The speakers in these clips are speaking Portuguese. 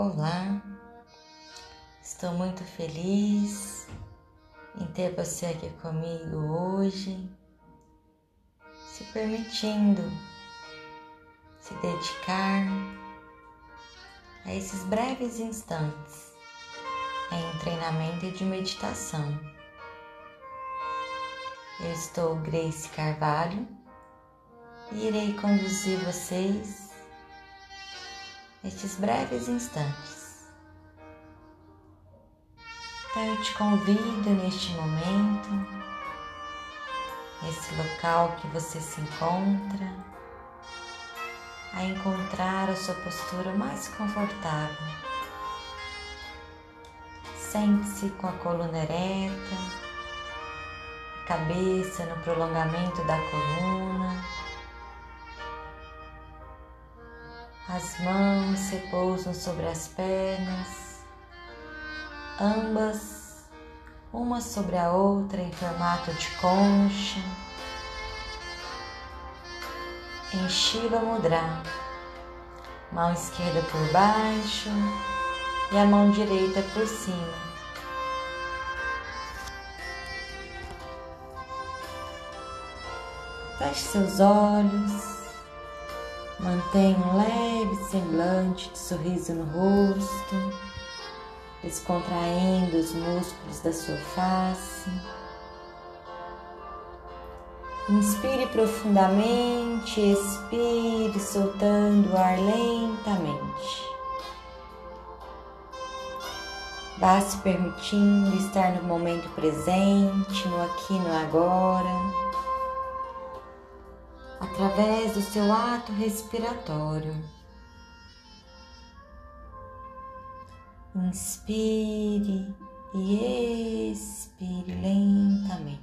Olá, estou muito feliz em ter você aqui comigo hoje, se permitindo se dedicar a esses breves instantes em um treinamento de meditação. Eu estou Grace Carvalho e irei conduzir vocês nestes breves instantes. Então eu te convido neste momento, nesse local que você se encontra, a encontrar a sua postura mais confortável. Sente-se com a coluna ereta, a cabeça no prolongamento da coluna As mãos repousam sobre as pernas, ambas, uma sobre a outra em formato de concha. Em Shiva Mudra, mão esquerda por baixo e a mão direita por cima. Feche seus olhos. Mantenha um leve semblante de sorriso no rosto, descontraindo os músculos da sua face. Inspire profundamente, expire, soltando o ar lentamente. Vá se permitindo estar no momento presente, no aqui no agora através do seu ato respiratório. Inspire e expire lentamente.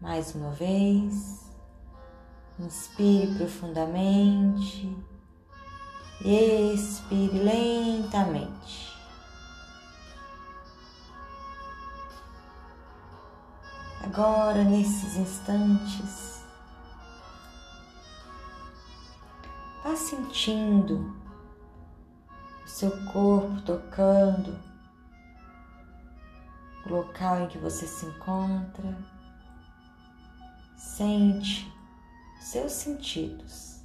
Mais uma vez, inspire profundamente e expire lentamente. Agora nesses instantes. Vá sentindo o seu corpo tocando o local em que você se encontra. Sente os seus sentidos.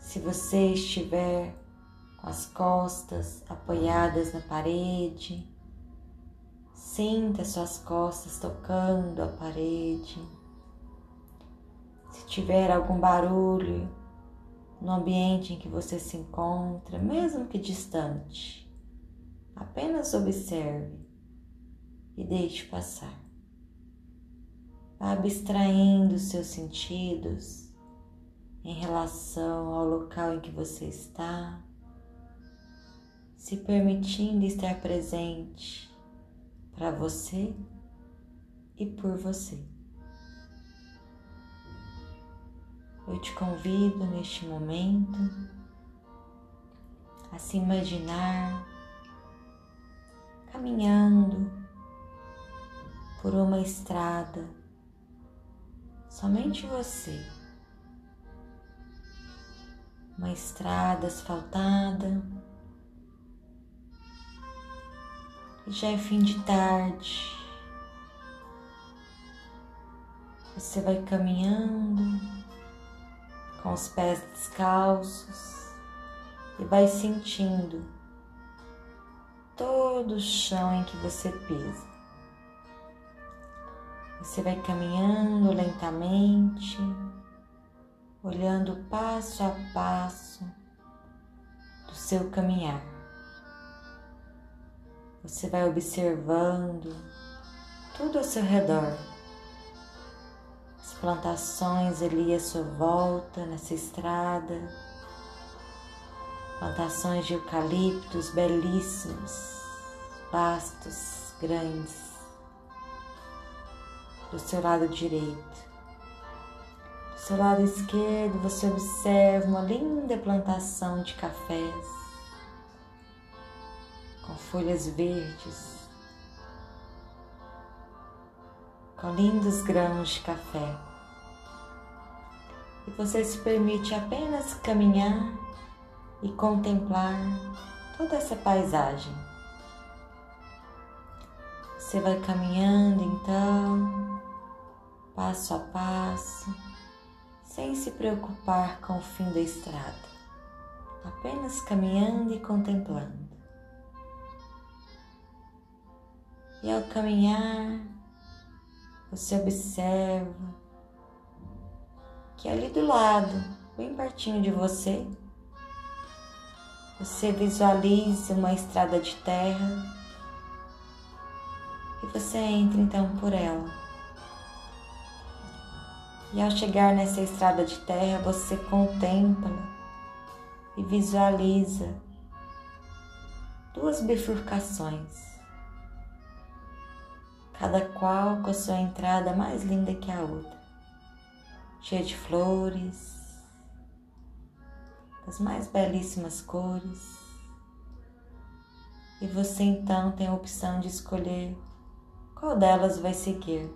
Se você estiver com as costas apoiadas na parede, Sinta suas costas tocando a parede. Se tiver algum barulho no ambiente em que você se encontra, mesmo que distante, apenas observe e deixe passar. Vá abstraindo seus sentidos em relação ao local em que você está, se permitindo estar presente para você e por você. Eu te convido neste momento a se imaginar caminhando por uma estrada, somente você. Uma estrada asfaltada já é fim de tarde. Você vai caminhando com os pés descalços e vai sentindo todo o chão em que você pisa. Você vai caminhando lentamente, olhando passo a passo do seu caminhar. Você vai observando tudo ao seu redor. As plantações ali à sua volta, nessa estrada. Plantações de eucaliptos belíssimos, pastos grandes. Do seu lado direito. Do seu lado esquerdo, você observa uma linda plantação de cafés com folhas verdes, com lindos grãos de café. E você se permite apenas caminhar e contemplar toda essa paisagem. Você vai caminhando então, passo a passo, sem se preocupar com o fim da estrada, apenas caminhando e contemplando. E ao caminhar, você observa que ali do lado, bem pertinho de você, você visualiza uma estrada de terra e você entra então por ela. E ao chegar nessa estrada de terra, você contempla e visualiza duas bifurcações, cada qual com a sua entrada mais linda que a outra, cheia de flores, das mais belíssimas cores. E você então tem a opção de escolher qual delas vai seguir.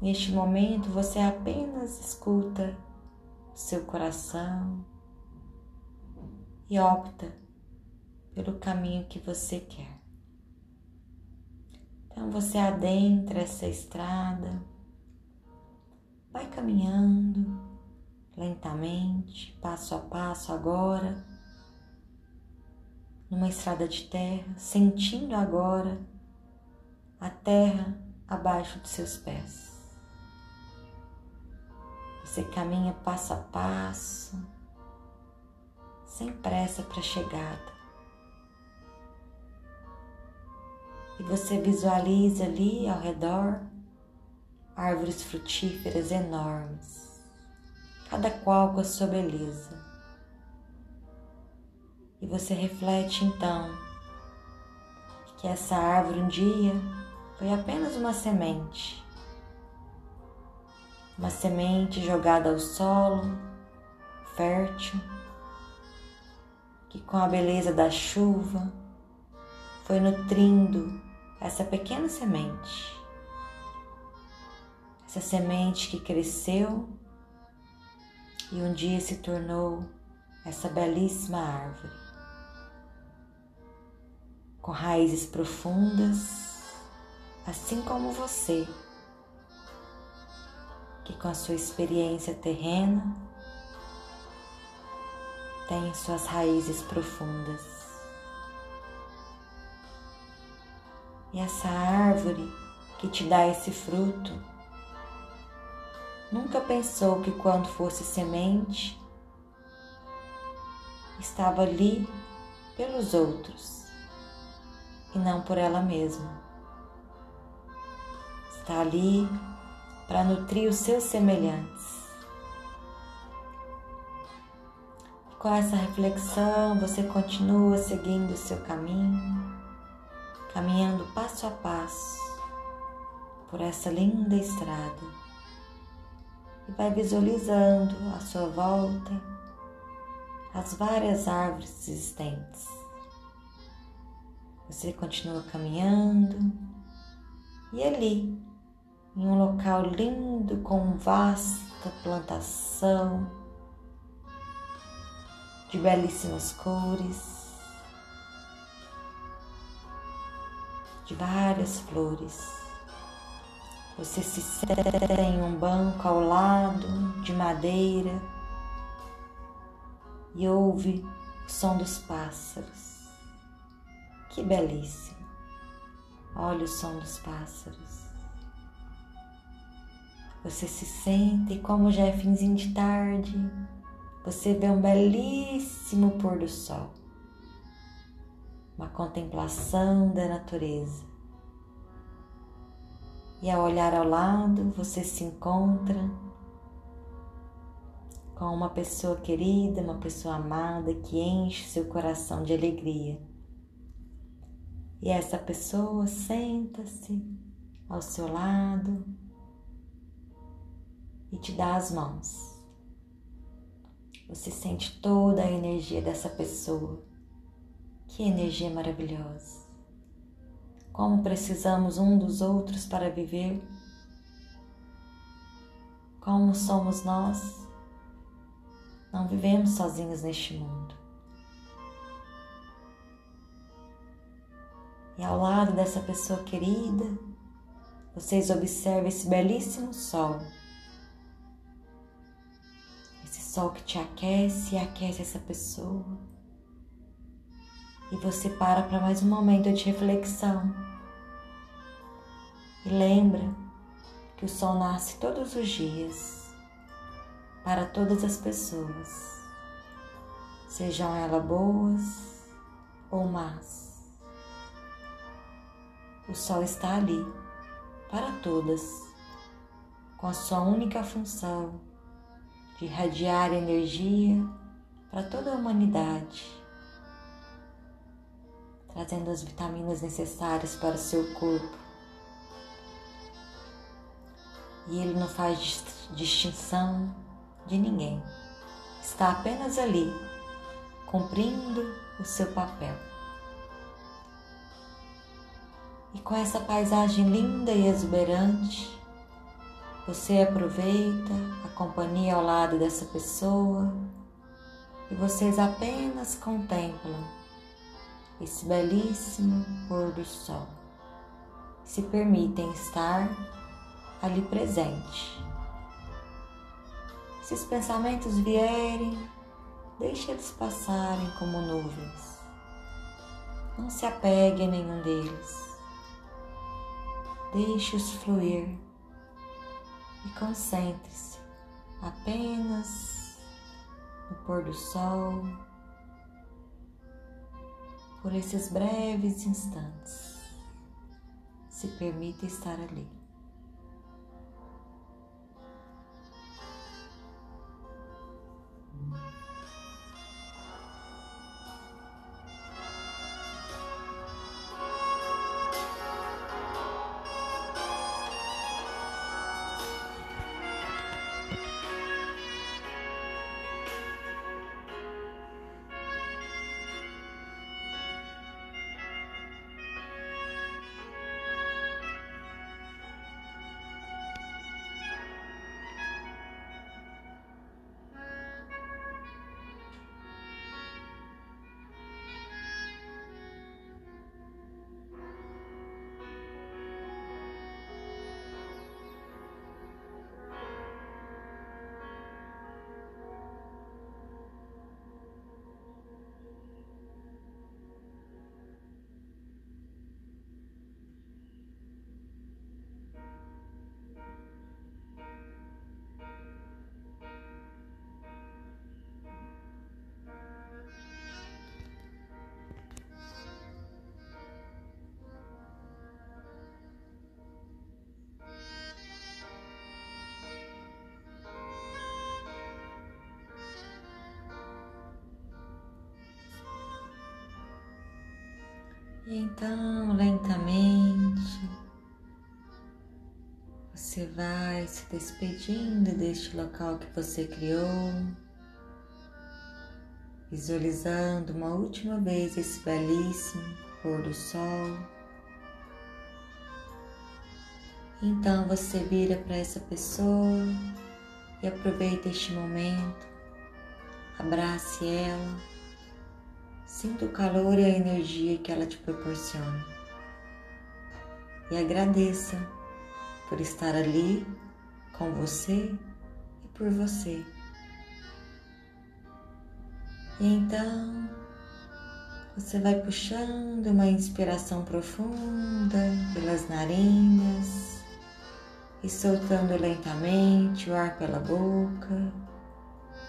Neste momento você apenas escuta o seu coração e opta pelo caminho que você quer. Então você adentra essa estrada, vai caminhando lentamente, passo a passo agora, numa estrada de terra, sentindo agora a terra abaixo de seus pés. Você caminha passo a passo, sem pressa para a chegada. E você visualiza ali ao redor árvores frutíferas enormes, cada qual com a sua beleza. E você reflete então que essa árvore um dia foi apenas uma semente. Uma semente jogada ao solo, fértil, que com a beleza da chuva foi nutrindo essa pequena semente. Essa semente que cresceu e um dia se tornou essa belíssima árvore, com raízes profundas assim como você, que com a sua experiência terrena tem suas raízes profundas. E essa árvore que te dá esse fruto? Nunca pensou que quando fosse semente estava ali pelos outros e não por ela mesma. Está ali para nutrir os seus semelhantes. Com essa reflexão, você continua seguindo o seu caminho, caminhando passo a passo por essa linda estrada e vai visualizando à sua volta as várias árvores existentes. Você continua caminhando e ali em um local lindo com vasta plantação de belíssimas cores, de várias flores. Você se senta em um banco ao lado de madeira e ouve o som dos pássaros. Que belíssimo! Olha o som dos pássaros. Você se sente como já é finzinho de tarde, você vê um belíssimo pôr do sol. Uma contemplação da natureza. E ao olhar ao lado, você se encontra com uma pessoa querida, uma pessoa amada que enche seu coração de alegria. E essa pessoa senta-se ao seu lado e te dá as mãos. Você sente toda a energia dessa pessoa. Que energia maravilhosa! Como precisamos um dos outros para viver? Como somos nós? Não vivemos sozinhos neste mundo. E ao lado dessa pessoa querida, vocês observam esse belíssimo sol. Esse sol que te aquece e aquece essa pessoa. E você para para mais um momento de reflexão. E lembra que o sol nasce todos os dias para todas as pessoas, sejam elas boas ou más. O sol está ali para todas, com a sua única função de irradiar energia para toda a humanidade, trazendo as vitaminas necessárias para o seu corpo e ele não faz distinção de ninguém. Está apenas ali, cumprindo o seu papel. E com essa paisagem linda e exuberante, você aproveita a companhia ao lado dessa pessoa e vocês apenas contemplam esse belíssimo pôr do sol. Se permitem estar ali presente. Se os pensamentos vierem, deixe eles passarem como nuvens. Não se apegue a nenhum deles. Deixe-os fluir e concentre-se apenas no pôr do sol por esses breves instantes. Se permita estar ali. E então, lentamente, você vai se despedindo deste local que você criou, visualizando uma última vez esse belíssimo pôr do sol. Então você vira para essa pessoa e aproveita este momento, abrace ela Sinta o calor e a energia que ela te proporciona. E agradeça por estar ali com você e por você. E então você vai puxando uma inspiração profunda pelas narinas e soltando lentamente o ar pela boca,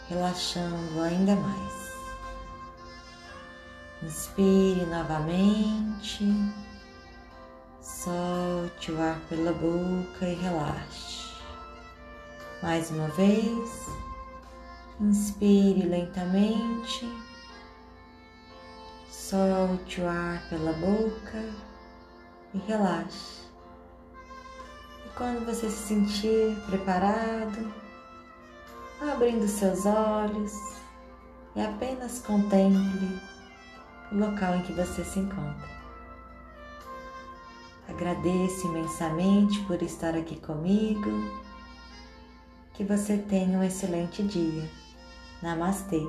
relaxando ainda mais. Inspire novamente, solte o ar pela boca e relaxe. Mais uma vez, inspire lentamente, solte o ar pela boca e relaxe. E quando você se sentir preparado, abrindo seus olhos e apenas contemple o local em que você se encontra. Agradeço imensamente por estar aqui comigo. Que você tenha um excelente dia. Namastê.